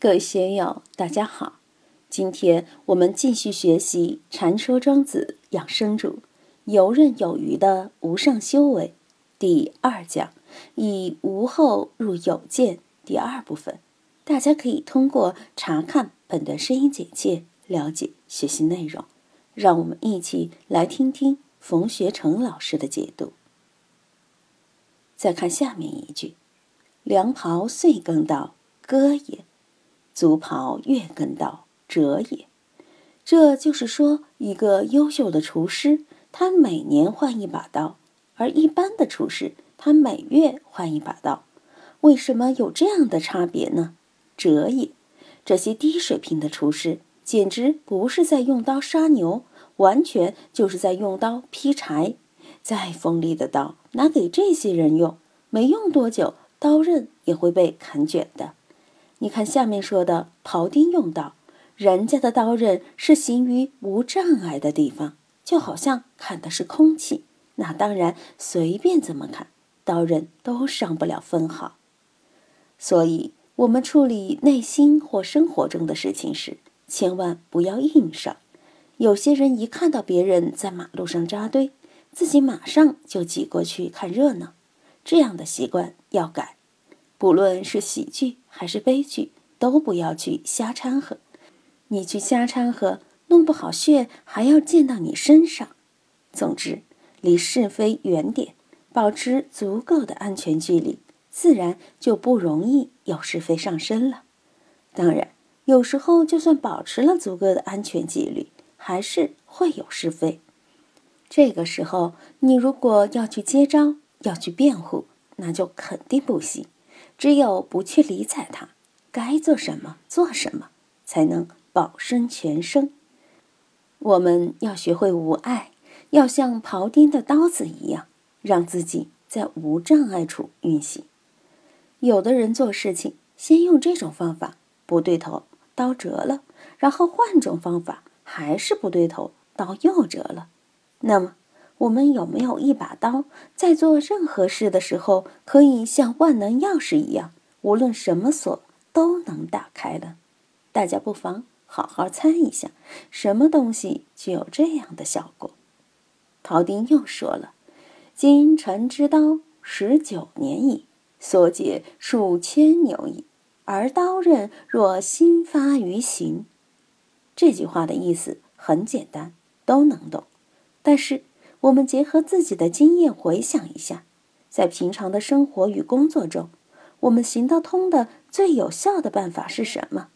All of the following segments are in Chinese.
各位学友，大家好！今天我们继续学习《禅说庄子养生主游刃有余的无上修为》第二讲，以无后入有见第二部分。大家可以通过查看本段声音简介了解学习内容。让我们一起来听听冯学成老师的解读。再看下面一句：“凉袍岁更到，歌也。”足袍月更到，折也。这就是说，一个优秀的厨师，他每年换一把刀；而一般的厨师，他每月换一把刀。为什么有这样的差别呢？折也。这些低水平的厨师，简直不是在用刀杀牛，完全就是在用刀劈柴。再锋利的刀，拿给这些人用，没用多久，刀刃也会被砍卷的。你看下面说的庖丁用刀，人家的刀刃是行于无障碍的地方，就好像砍的是空气，那当然随便怎么砍，刀刃都伤不了分毫。所以，我们处理内心或生活中的事情时，千万不要硬上。有些人一看到别人在马路上扎堆，自己马上就挤过去看热闹，这样的习惯要改。不论是喜剧还是悲剧，都不要去瞎掺和。你去瞎掺和，弄不好血还要溅到你身上。总之，离是非远点，保持足够的安全距离，自然就不容易有是非上身了。当然，有时候就算保持了足够的安全纪律，还是会有是非。这个时候，你如果要去接招，要去辩护，那就肯定不行。只有不去理睬他，该做什么做什么，才能保身全生。我们要学会无碍，要像庖丁的刀子一样，让自己在无障碍处运行。有的人做事情，先用这种方法不对头，刀折了，然后换种方法还是不对头，刀又折了。那么，我们有没有一把刀，在做任何事的时候，可以像万能钥匙一样，无论什么锁都能打开了？大家不妨好好猜一下，什么东西具有这样的效果？庖丁又说了：“今臣之刀十九年矣，所解数千牛矣，而刀刃若新发于形。”这句话的意思很简单，都能懂，但是。我们结合自己的经验回想一下，在平常的生活与工作中，我们行得通的最有效的办法是什么？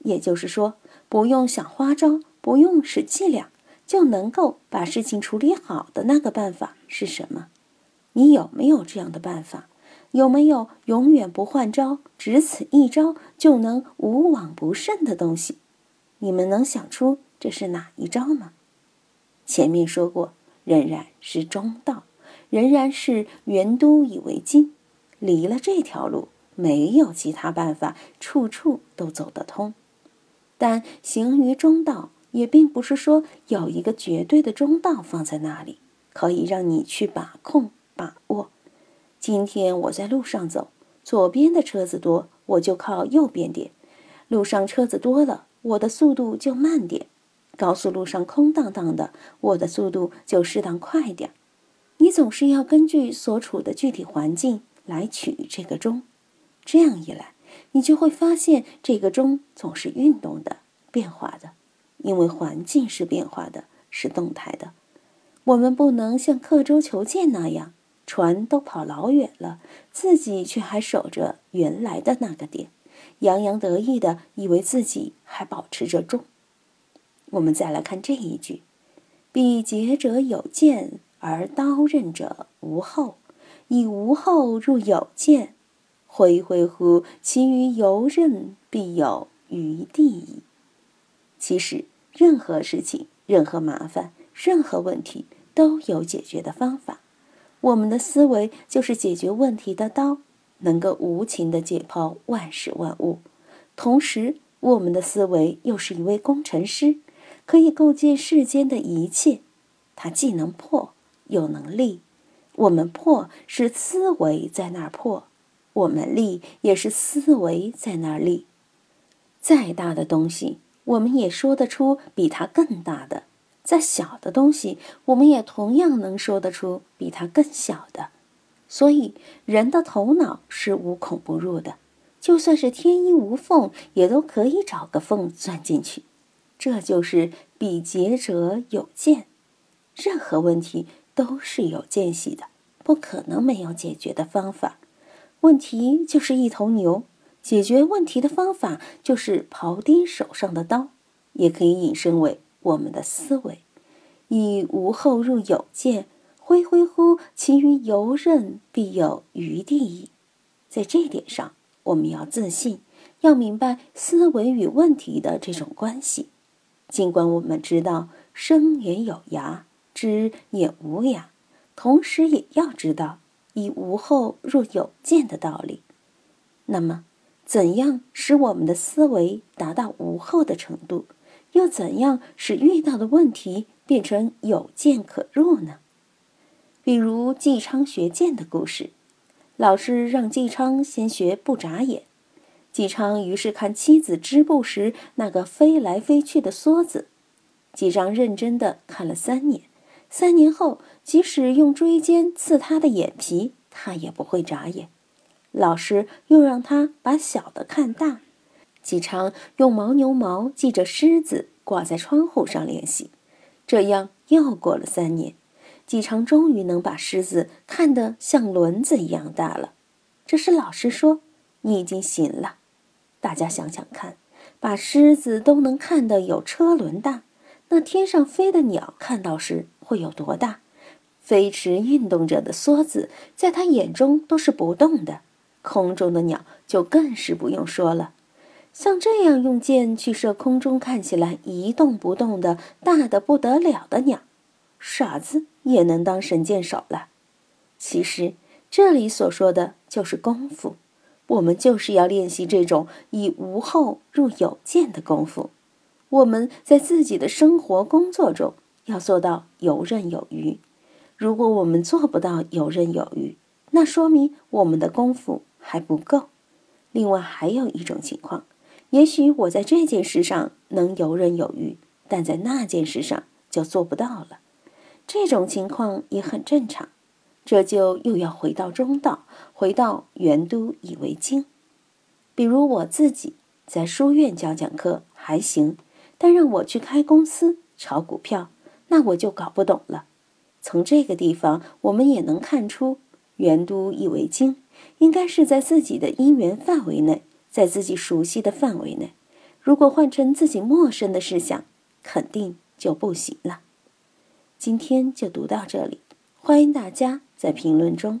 也就是说，不用想花招，不用使伎俩，就能够把事情处理好的那个办法是什么？你有没有这样的办法？有没有永远不换招，只此一招就能无往不胜的东西？你们能想出这是哪一招吗？前面说过。仍然是中道，仍然是元都以为经。离了这条路，没有其他办法，处处都走得通。但行于中道，也并不是说有一个绝对的中道放在那里，可以让你去把控、把握。今天我在路上走，左边的车子多，我就靠右边点；路上车子多了，我的速度就慢点。高速路上空荡荡的，我的速度就适当快点。你总是要根据所处的具体环境来取这个钟，这样一来，你就会发现这个钟总是运动的、变化的，因为环境是变化的，是动态的。我们不能像刻舟求剑那样，船都跑老远了，自己却还守着原来的那个点，洋洋得意的以为自己还保持着钟。我们再来看这一句：“彼节者有见，而刀刃者无后。以无后入有见，恢恢乎其于游刃，必有余地矣。”其实，任何事情、任何麻烦、任何问题都有解决的方法。我们的思维就是解决问题的刀，能够无情的解剖万事万物。同时，我们的思维又是一位工程师。可以构建世间的一切，它既能破又能立。我们破是思维在那儿破，我们立也是思维在那儿立。再大的东西，我们也说得出比它更大的；再小的东西，我们也同样能说得出比它更小的。所以，人的头脑是无孔不入的，就算是天衣无缝，也都可以找个缝钻进去。这就是比劫者有见，任何问题都是有间隙的，不可能没有解决的方法。问题就是一头牛，解决问题的方法就是庖丁手上的刀，也可以引申为我们的思维。以无后入有见，恢恢乎其于游刃，必有余地矣。在这点上，我们要自信，要明白思维与问题的这种关系。尽管我们知道生也有涯，知也无涯，同时也要知道以无后入有见的道理。那么，怎样使我们的思维达到无后的程度？又怎样使遇到的问题变成有见可入呢？比如纪昌学剑的故事，老师让纪昌先学不眨眼。纪昌于是看妻子织布时那个飞来飞去的梭子，纪昌认真的看了三年。三年后，即使用锥尖刺他的眼皮，他也不会眨眼。老师又让他把小的看大。纪昌用牦牛毛系着狮子挂在窗户上练习，这样又过了三年，纪昌终于能把狮子看得像轮子一样大了。这时老师说：“你已经行了。”大家想想看，把狮子都能看得有车轮大，那天上飞的鸟看到时会有多大？飞驰运动着的梭子，在他眼中都是不动的。空中的鸟就更是不用说了。像这样用箭去射空中看起来一动不动的大的不得了的鸟，傻子也能当神箭手了。其实这里所说的就是功夫。我们就是要练习这种以无后入有见的功夫。我们在自己的生活工作中要做到游刃有余。如果我们做不到游刃有余，那说明我们的功夫还不够。另外还有一种情况，也许我在这件事上能游刃有余，但在那件事上就做不到了。这种情况也很正常。这就又要回到中道，回到元都以为经。比如我自己在书院教讲课还行，但让我去开公司炒股票，那我就搞不懂了。从这个地方，我们也能看出，元都以为经应该是在自己的因缘范围内，在自己熟悉的范围内。如果换成自己陌生的事项，肯定就不行了。今天就读到这里。欢迎大家在评论中